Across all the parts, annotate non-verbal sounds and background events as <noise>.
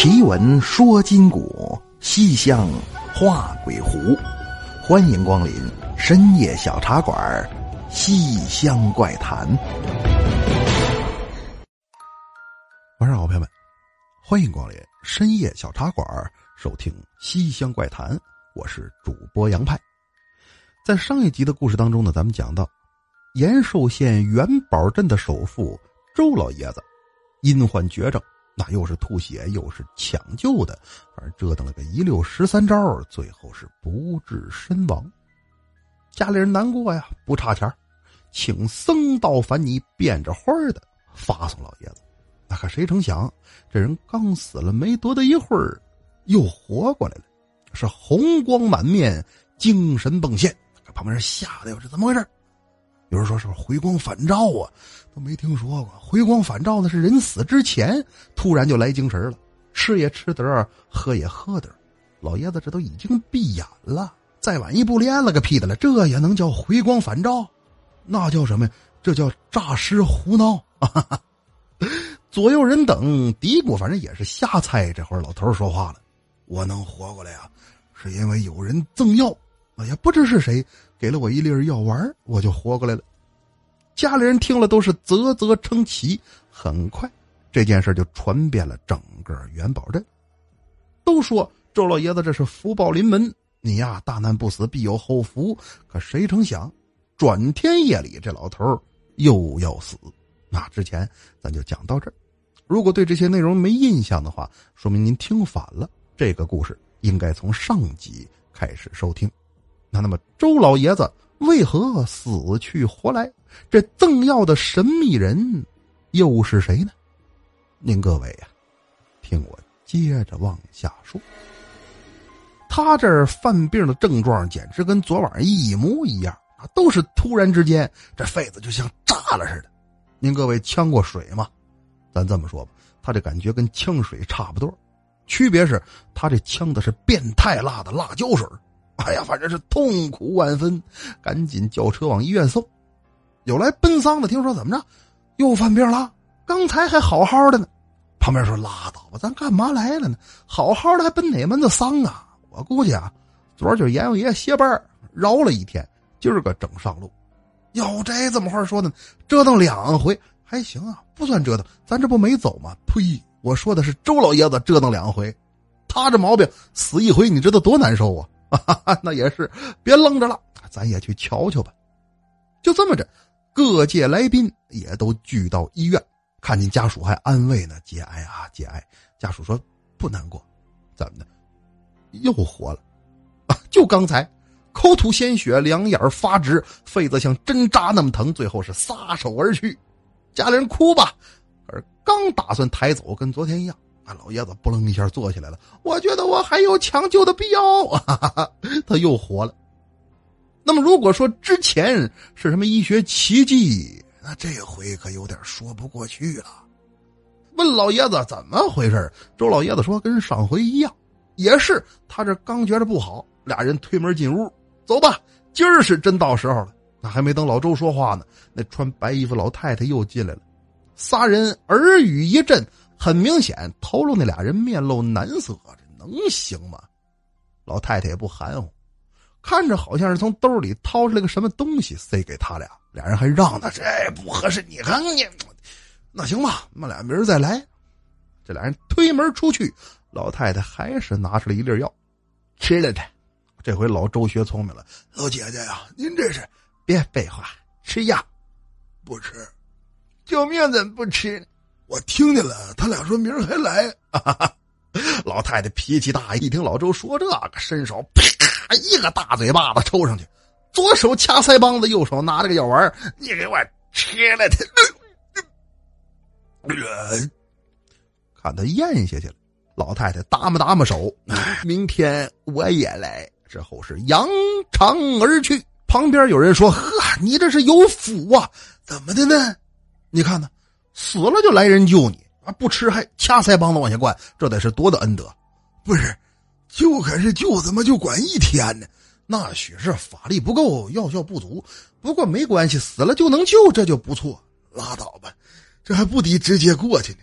奇闻说今古，西厢画鬼狐。欢迎光临深夜小茶馆《西厢怪谈》。晚上好，朋友们，欢迎光临深夜小茶馆，收听《西厢怪谈》。我是主播杨派。在上一集的故事当中呢，咱们讲到延寿县元宝镇的首富周老爷子因患绝症。那又是吐血，又是抢救的，反正折腾了个一溜十三招，最后是不治身亡。家里人难过呀，不差钱请僧道凡尼变着花的发送老爷子。那可谁成想，这人刚死了没多大一会儿，又活过来了，是红光满面，精神迸现。旁边人吓得，这怎么回事？有人说是不是回光返照啊？都没听说过回光返照的是人死之前突然就来精神了，吃也吃得，喝也喝得。老爷子这都已经闭眼了，再晚一步连了个屁的了，这也能叫回光返照？那叫什么？这叫诈尸胡闹！<laughs> 左右人等嘀咕，反正也是瞎猜。这会儿老头说话了：“我能活过来啊，是因为有人赠药。”哎呀，不知是谁给了我一粒药丸，我就活过来了。家里人听了都是啧啧称奇。很快，这件事就传遍了整个元宝镇，都说周老爷子这是福报临门，你呀大难不死必有后福。可谁成想，转天夜里这老头又要死。那之前咱就讲到这儿。如果对这些内容没印象的话，说明您听反了。这个故事应该从上集开始收听。那那么周老爷子为何死去活来？这赠药的神秘人又是谁呢？您各位呀，听我接着往下说。他这犯病的症状简直跟昨晚一模一样啊，都是突然之间这肺子就像炸了似的。您各位呛过水吗？咱这么说吧，他这感觉跟呛水差不多，区别是他这呛的是变态辣的辣椒水哎呀，反正是痛苦万分，赶紧叫车往医院送。有来奔丧的，听说怎么着，又犯病了？刚才还好好的呢。旁边说拉倒吧，咱干嘛来了呢？好好的还奔哪门子丧啊？我估计啊，昨儿就阎王爷歇班饶了一天，今儿个整上路。哟，这怎么话说呢？折腾两回还行啊，不算折腾。咱这不没走吗？呸！我说的是周老爷子折腾两回，他这毛病死一回，你知道多难受啊？哈 <laughs> 哈那也是，别愣着了，咱也去瞧瞧吧。就这么着，各界来宾也都聚到医院，看见家属还安慰呢：“节哀啊，节哀。”家属说：“不难过，怎么的？又活了？啊，<laughs> 就刚才，口吐鲜血，两眼发直，肺子像针扎那么疼，最后是撒手而去。家里人哭吧，而刚打算抬走，跟昨天一样。”老爷子扑棱一下坐起来了，我觉得我还有抢救的必要啊！<laughs> 他又活了。那么如果说之前是什么医学奇迹，那这回可有点说不过去了。问老爷子怎么回事周老爷子说跟上回一样，也是他这刚觉着不好，俩人推门进屋，走吧，今儿是真到时候了。那还没等老周说话呢，那穿白衣服老太太又进来了，仨人耳语一阵。很明显，头颅那俩人面露难色，这能行吗？老太太也不含糊，看着好像是从兜里掏出来个什么东西塞给他俩，俩人还让他这不合适。你看你，那行吧，那俩明儿再来。这俩人推门出去，老太太还是拿出了一粒药，吃了它。这回老周学聪明了，老姐姐呀，您这是别废话，吃药不吃，救命怎么不吃？我听见了，他俩说明儿还来。<laughs> 老太太脾气大，一听老周说这个，伸手啪一个大嘴巴子抽上去，左手掐腮帮子，右手拿着个药丸，你给我吃了它。看他咽下去了，老太太打么打么手，明天我也来。之后是扬长而去。旁边有人说：“呵，你这是有福啊？怎么的呢？你看呢？”死了就来人救你啊！不吃还掐腮帮子往下灌，这得是多大恩德？不是，救可是救，怎么就管一天呢？那许是法力不够，药效不足。不过没关系，死了就能救，这就不错。拉倒吧，这还不抵直接过去呢。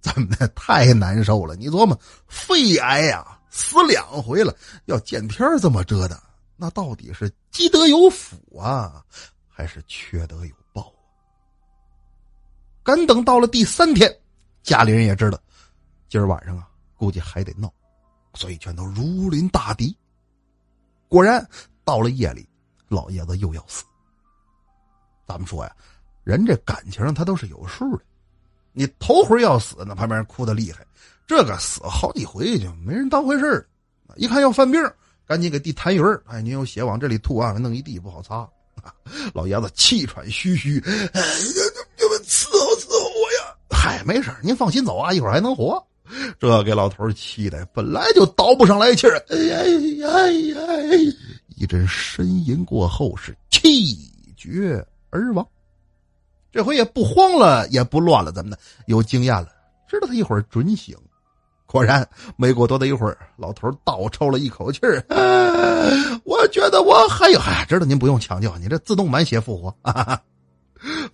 怎么的？太难受了！你琢磨，肺癌呀，死两回了，要见天这么折腾，那到底是积德有福啊，还是缺德有敢？等到了第三天，家里人也知道，今儿晚上啊，估计还得闹，所以全都如临大敌。果然，到了夜里，老爷子又要死。咱们说呀，人这感情他都是有数的。你头回要死，那旁边哭的厉害；这个死好几回就没人当回事一看要犯病，赶紧给递痰盂哎，您有血往这里吐啊，弄一地不好擦。<laughs> 老爷子气喘吁吁：“哎呀，你们伺候伺候我呀！”嗨，没事您放心走啊，一会儿还能活。这给老头气的，本来就倒不上来气儿。哎呀呀呀！一阵呻吟过后，是气绝。而亡，这回也不慌了，也不乱了，怎么的？有经验了，知道他一会儿准醒。果然，没过多大一会儿，老头倒抽了一口气儿。<laughs> 我觉得我还有，哎，知道您不用抢救，你这自动满血复活。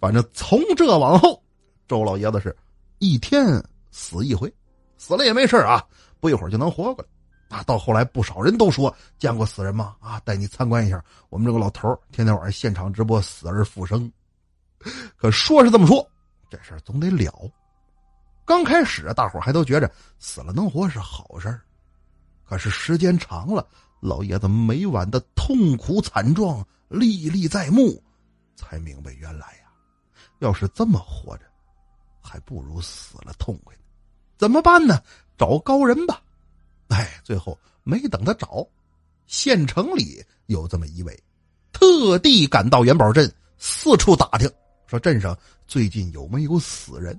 反正从这往后，周老爷子是一天死一回，死了也没事啊，不一会儿就能活过来。啊，到后来不少人都说见过死人吗？啊，带你参观一下我们这个老头天天晚上现场直播死而复生。可说是这么说，这事儿总得了。刚开始啊大伙还都觉着死了能活是好事儿，可是时间长了，老爷子每晚的痛苦惨状历历在目，才明白原来呀，要是这么活着，还不如死了痛快呢。怎么办呢？找高人吧。哎，最后没等他找，县城里有这么一位，特地赶到元宝镇，四处打听，说镇上最近有没有死人。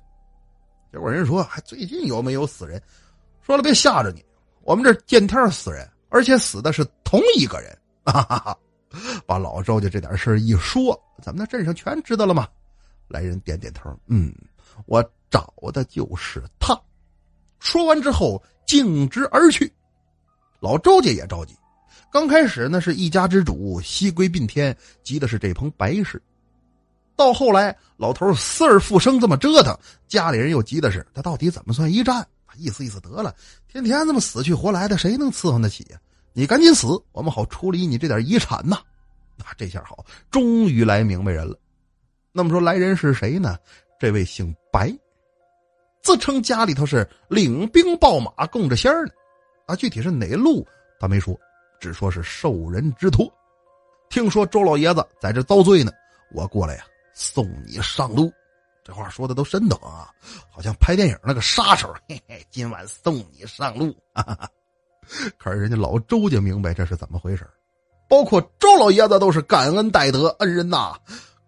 结果人说，还最近有没有死人？说了别吓着你，我们这见天死人，而且死的是同一个人。哈哈哈！把老周家这点事一说，咱们那镇上全知道了吗？来人点点头，嗯，我找的就是他。说完之后。径直而去，老周家也着急。刚开始那是一家之主，西归并天，急的是这棚白事。到后来，老头死而复生，这么折腾，家里人又急的是他到底怎么算一战？意思意思得了，天天这么死去活来的，谁能伺候得起呀？你赶紧死，我们好处理你这点遗产呐！那这下好，终于来明白人了。那么说来人是谁呢？这位姓白。自称家里头是领兵报马供着仙儿呢，啊，具体是哪路他没说，只说是受人之托。听说周老爷子在这遭罪呢，我过来呀，送你上路。这话说的都深疼啊，好像拍电影那个杀手，嘿嘿，今晚送你上路。可是人家老周家明白这是怎么回事包括周老爷子都是感恩戴德恩人呐，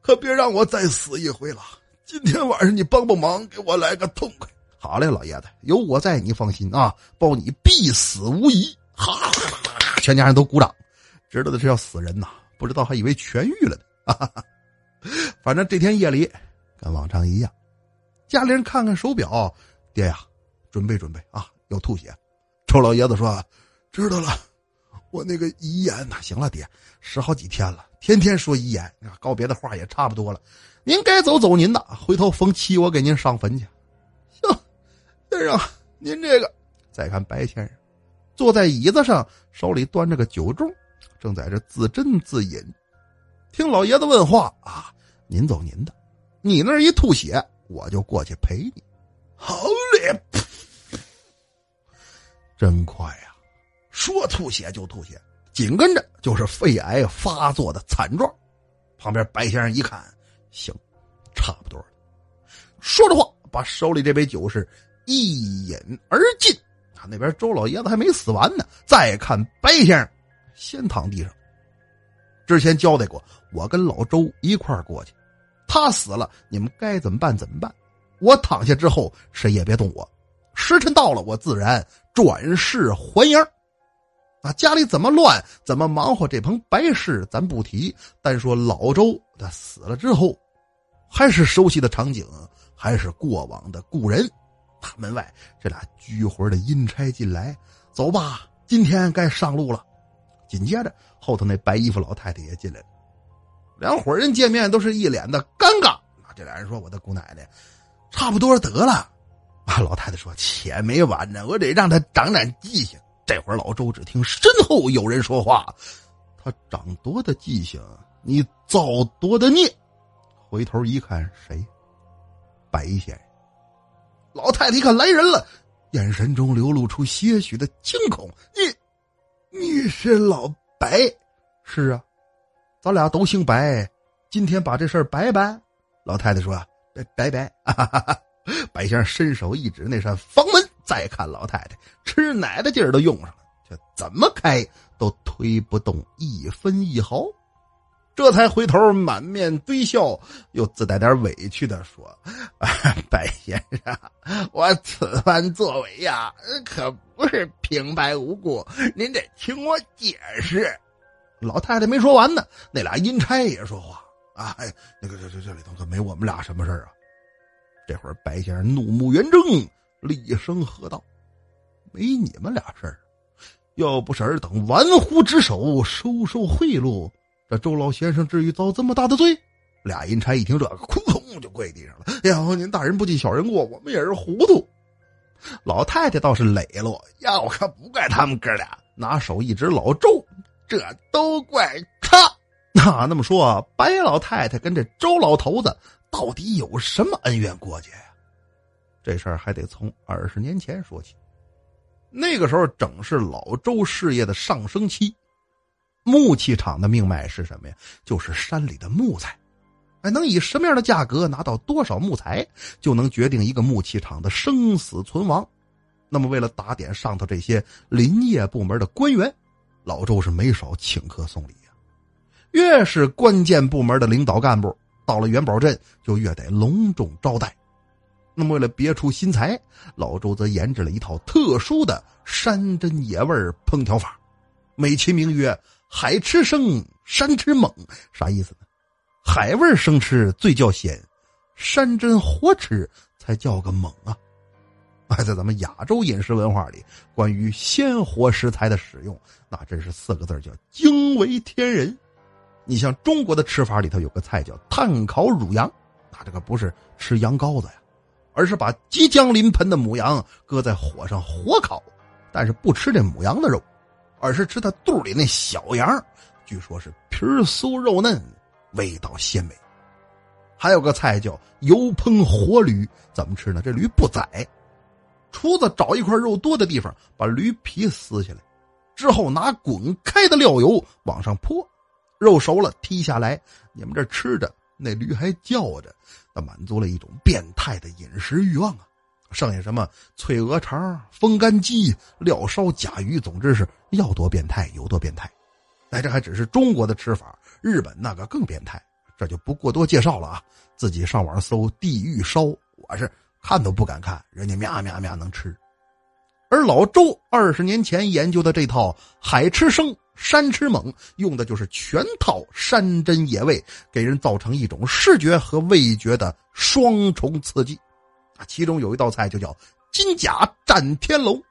可别让我再死一回了。今天晚上你帮帮忙，给我来个痛快。好嘞，老爷子，有我在，你放心啊，保你必死无疑。哈，全家人都鼓掌。知道的是要死人呐，不知道还以为痊愈了呢。哈 <laughs> 哈反正这天夜里跟往常一样，家里人看看手表，爹呀，准备准备啊，要吐血。臭老爷子说：“知道了，我那个遗言呐，行了，爹，十好几天了，天天说遗言，告别的话也差不多了。”您该走走您的，回头逢七我给您上坟去。<laughs> 行，先生，您这个再看白先生，坐在椅子上，手里端着个酒盅，正在这自斟自饮。听老爷子问话啊，您走您的，你那一吐血，我就过去陪你。好嘞，真快呀！说吐血就吐血，紧跟着就是肺癌发作的惨状。旁边白先生一看。行，差不多了。说着话，把手里这杯酒是一饮而尽。啊，那边周老爷子还没死完呢。再看白先生，先躺地上。之前交代过，我跟老周一块过去。他死了，你们该怎么办怎么办。我躺下之后，谁也别动我。时辰到了，我自然转世还阳。啊，家里怎么乱，怎么忙活这棚白事，咱不提。单说老周他死了之后。还是熟悉的场景，还是过往的故人。大门外，这俩拘魂的阴差进来，走吧，今天该上路了。紧接着，后头那白衣服老太太也进来了。两伙人见面都是一脸的尴尬。这俩人说：“我的姑奶奶，差不多得了，啊，<laughs> 老太太说：“且没完呢，我得让他长长记性。”这会儿，老周只听身后有人说话：“他长多的记性，你造多的孽。”回头一看，谁？白先生。老太太一看来人了，眼神中流露出些许的惊恐：“你，你是老白？是啊，咱俩都姓白。今天把这事儿摆摆。”老太太说：“拜拜拜。” <laughs> 白先生伸手一指那扇房，再看老太太吃奶的劲儿都用上了，却怎么开都推不动一分一毫，这才回头满面堆笑，又自带点委屈的说：“ <laughs> 白先生，我此番作为呀，可不是平白无故，您得听我解释。”老太太没说完呢，那俩阴差也说话：“啊，那个这这这里头可没我们俩什么事啊。”这会儿，白先生怒目圆睁，厉声喝道：“没你们俩事儿，要不是尔等玩忽职守，收受贿赂，这周老先生至于遭这么大的罪？”俩阴差一听这个，哐哐就跪地上了。“哎呀，您大人不计小人过，我们也是糊涂。”老太太倒是磊落：“要，可不怪他们哥俩。”拿手一指老周：“这都怪他。”那那么说，白老太太跟这周老头子。到底有什么恩怨过节呀？这事儿还得从二十年前说起。那个时候正是老周事业的上升期，木器厂的命脉是什么呀？就是山里的木材。哎，能以什么样的价格拿到多少木材，就能决定一个木器厂的生死存亡。那么，为了打点上头这些林业部门的官员，老周是没少请客送礼呀。越是关键部门的领导干部。到了元宝镇，就越得隆重招待。那么，为了别出心裁，老周则研制了一套特殊的山珍野味烹调法，美其名曰“海吃生，山吃猛”。啥意思呢？海味生吃最叫鲜，山珍活吃才叫个猛啊！哎，在咱们亚洲饮食文化里，关于鲜活食材的使用，那真是四个字叫惊为天人。你像中国的吃法里头有个菜叫炭烤乳羊，那这个不是吃羊羔子呀，而是把即将临盆的母羊搁在火上火烤，但是不吃这母羊的肉，而是吃它肚里那小羊，据说是皮酥肉嫩，味道鲜美。还有个菜叫油烹活驴，怎么吃呢？这驴不宰，厨子找一块肉多的地方，把驴皮撕下来，之后拿滚开的料油往上泼。肉熟了，剔下来，你们这吃着，那驴还叫着，那满足了一种变态的饮食欲望啊！剩下什么脆鹅肠、风干鸡、料烧甲鱼，总之是要多变态有多变态。哎，这还只是中国的吃法，日本那个更变态，这就不过多介绍了啊！自己上网搜“地狱烧”，我是看都不敢看，人家喵喵喵能吃。而老周二十年前研究的这套海吃生。山吃猛用的就是全套山珍野味，给人造成一种视觉和味觉的双重刺激。啊，其中有一道菜就叫金甲战天龙，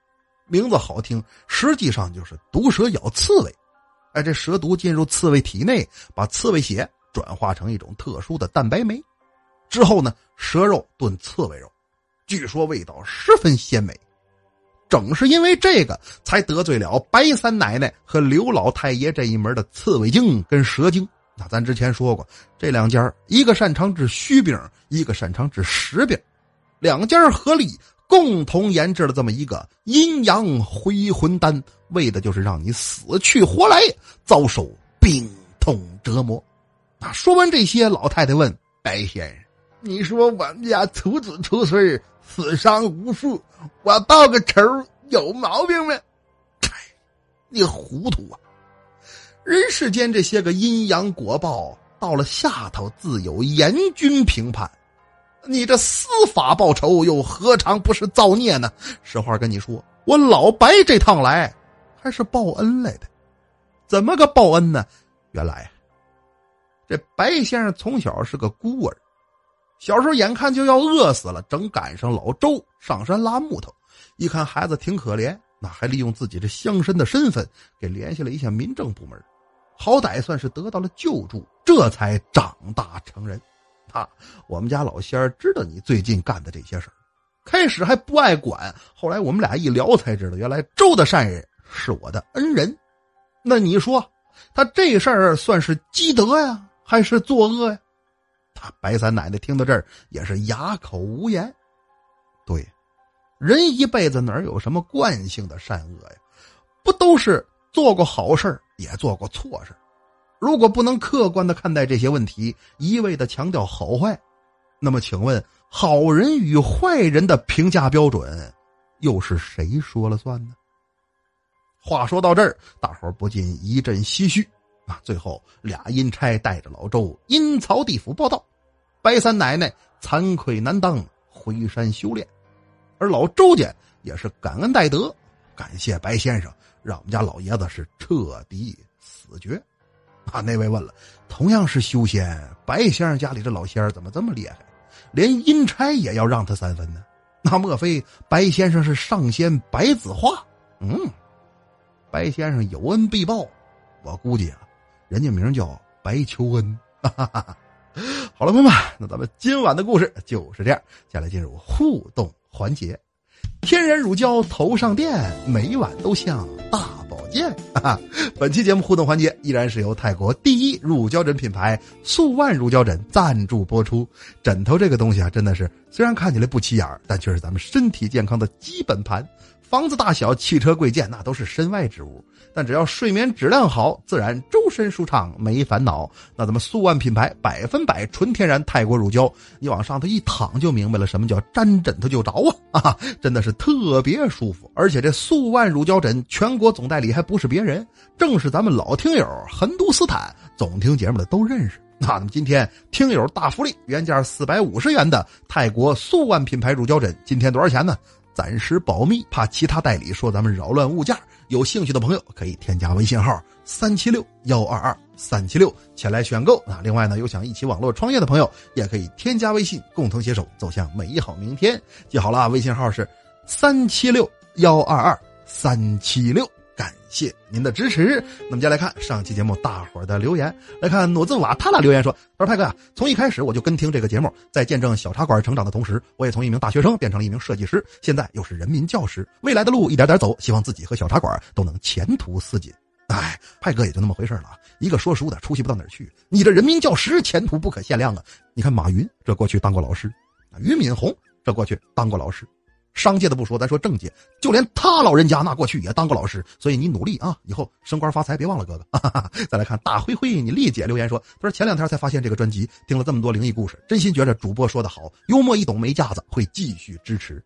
名字好听，实际上就是毒蛇咬刺猬。哎，这蛇毒进入刺猬体内，把刺猬血转化成一种特殊的蛋白酶，之后呢，蛇肉炖刺猬肉，据说味道十分鲜美。正是因为这个，才得罪了白三奶奶和刘老太爷这一门的刺猬精跟蛇精。那咱之前说过，这两家一个擅长治虚病，一个擅长治实病，两家合力共同研制了这么一个阴阳回魂丹，为的就是让你死去活来，遭受病痛折磨。那说完这些，老太太问白先生：“你说我们家徒子徒孙死伤无数，我报个仇有毛病没？你糊涂啊！人世间这些个阴阳果报，到了下头自有严君评判。你这司法报仇，又何尝不是造孽呢？实话跟你说，我老白这趟来，还是报恩来的。怎么个报恩呢？原来，这白先生从小是个孤儿。小时候眼看就要饿死了，正赶上老周上山拉木头，一看孩子挺可怜，那还利用自己这乡绅的身份给联系了一下民政部门，好歹算是得到了救助，这才长大成人。啊，我们家老仙儿知道你最近干的这些事儿，开始还不爱管，后来我们俩一聊才知道，原来周的善人是我的恩人。那你说，他这事儿算是积德呀，还是作恶呀？他白三奶奶听到这儿也是哑口无言。对，人一辈子哪有什么惯性的善恶呀？不都是做过好事也做过错事如果不能客观的看待这些问题，一味的强调好坏，那么请问，好人与坏人的评价标准，又是谁说了算呢？话说到这儿，大伙不禁一阵唏嘘啊！最后，俩阴差带着老周阴曹地府报道，白三奶奶惭愧难当，回山修炼，而老周家也是感恩戴德，感谢白先生，让我们家老爷子是彻底死绝。啊，那位问了，同样是修仙，白先生家里这老仙儿怎么这么厉害，连阴差也要让他三分呢？那莫非白先生是上仙白子画？嗯，白先生有恩必报，我估计啊，人家名叫白求恩。哈哈哈好了，朋友们，那咱们今晚的故事就是这样，接下来进入互动环节。天然乳胶头上垫，每晚都像大。见，本期节目互动环节依然是由泰国第一乳胶枕品牌素万乳胶枕赞助播出。枕头这个东西啊，真的是虽然看起来不起眼但却是咱们身体健康的基本盘。房子大小、汽车贵贱，那都是身外之物。但只要睡眠质量好，自然周身舒畅，没烦恼。那咱们素万品牌百分百纯天然泰国乳胶，你往上头一躺就明白了，什么叫沾枕头就着啊！<laughs> 啊，真的是特别舒服。而且这素万乳胶枕全国总代理还不是别人，正是咱们老听友横都斯坦，总听节目的都认识。<laughs> 那咱们今天听友大福利，原价四百五十元的泰国素万品牌乳胶枕，今天多少钱呢？暂时保密，怕其他代理说咱们扰乱物价。有兴趣的朋友可以添加微信号三七六幺二二三七六前来选购啊。另外呢，有想一起网络创业的朋友，也可以添加微信，共同携手走向美好明天。记好了，微信号是三七六幺二二三七六。感谢您的支持。那么接下来看上期节目大伙儿的留言，来看诺兹瓦塔拉留言说：“他说派哥啊，从一开始我就跟听这个节目，在见证小茶馆成长的同时，我也从一名大学生变成了一名设计师，现在又是人民教师。未来的路一点点走，希望自己和小茶馆都能前途似锦。”哎，派哥也就那么回事了，一个说书的出息不到哪儿去，你这人民教师前途不可限量啊！你看马云这过去当过老师，俞敏洪这过去当过老师。商界的不说，咱说政界，就连他老人家那过去也当过老师，所以你努力啊，以后升官发财别忘了哥哥。<laughs> 再来看大灰灰，你丽姐留言说，她说前两天才发现这个专辑，听了这么多灵异故事，真心觉着主播说的好，幽默易懂没架子，会继续支持。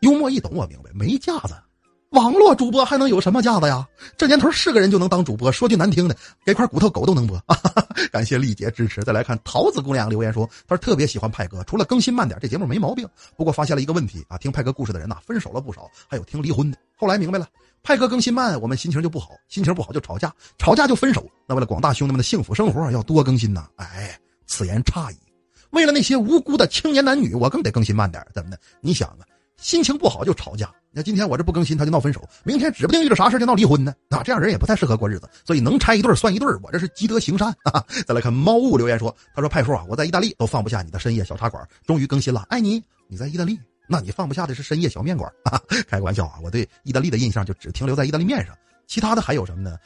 幽默易懂我明白，没架子。网络主播还能有什么架子呀？这年头是个人就能当主播，说句难听的，给块骨头狗都能播。<laughs> 感谢丽姐支持。再来看桃子姑娘留言说，她说特别喜欢派哥，除了更新慢点，这节目没毛病。不过发现了一个问题啊，听派哥故事的人呐，分手了不少，还有听离婚的。后来明白了，派哥更新慢，我们心情就不好，心情不好就吵架，吵架就分手。那为了广大兄弟们的幸福生活，要多更新呐。哎，此言差矣。为了那些无辜的青年男女，我更得更新慢点。怎么的？你想啊？心情不好就吵架，那今天我这不更新他就闹分手，明天指不定遇着啥事就闹离婚呢。啊，这样人也不太适合过日子，所以能拆一对算一对我这是积德行善啊。<laughs> 再来看猫物留言说，他说派叔啊，我在意大利都放不下你的深夜小茶馆，终于更新了，爱你。你在意大利，那你放不下的是深夜小面馆啊？<laughs> 开个玩笑啊，我对意大利的印象就只停留在意大利面上，其他的还有什么呢？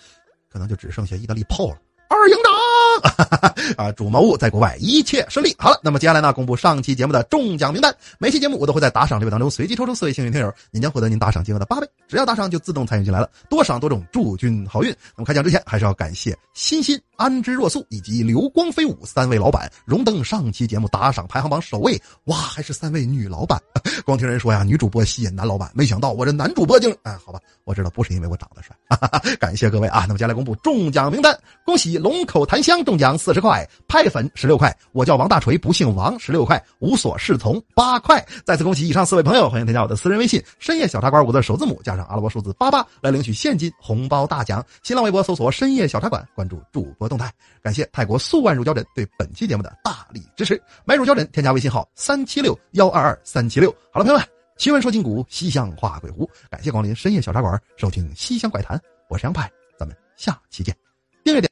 可能就只剩下意大利炮了。二营长。<laughs> 啊！主谋物在国外一切顺利。好了，那么接下来呢，公布上期节目的中奖名单。每期节目我都会在打赏列表当中随机抽出四位幸运听友，您将获得您打赏金额的八倍。只要打赏就自动参与进来了，多赏多种，祝君好运。那么开奖之前，还是要感谢欣欣、安之若素以及流光飞舞三位老板荣登上期节目打赏排行榜首位。哇，还是三位女老板。<laughs> 光听人说呀，女主播吸引男老板，没想到我这男主播竟……哎，好吧，我知道不是因为我长得帅。<laughs> 感谢各位啊！那么接下来公布中奖名单，恭喜龙口檀香。中奖四十块，拍粉十六块，我叫王大锤，不姓王，十六块，无所适从八块。再次恭喜以上四位朋友，欢迎添加我的私人微信“深夜小茶馆”五字首字母加上阿拉伯数字八八来领取现金红包大奖。新浪微博搜索“深夜小茶馆”，关注主播动态。感谢泰国素万乳胶枕对本期节目的大力支持。买乳胶枕添加微信号三七六幺二二三七六。好了，朋友们，奇闻说今古，西厢画鬼狐。感谢光临深夜小茶馆，收听西厢怪谈。我是杨派，咱们下期见。订阅点。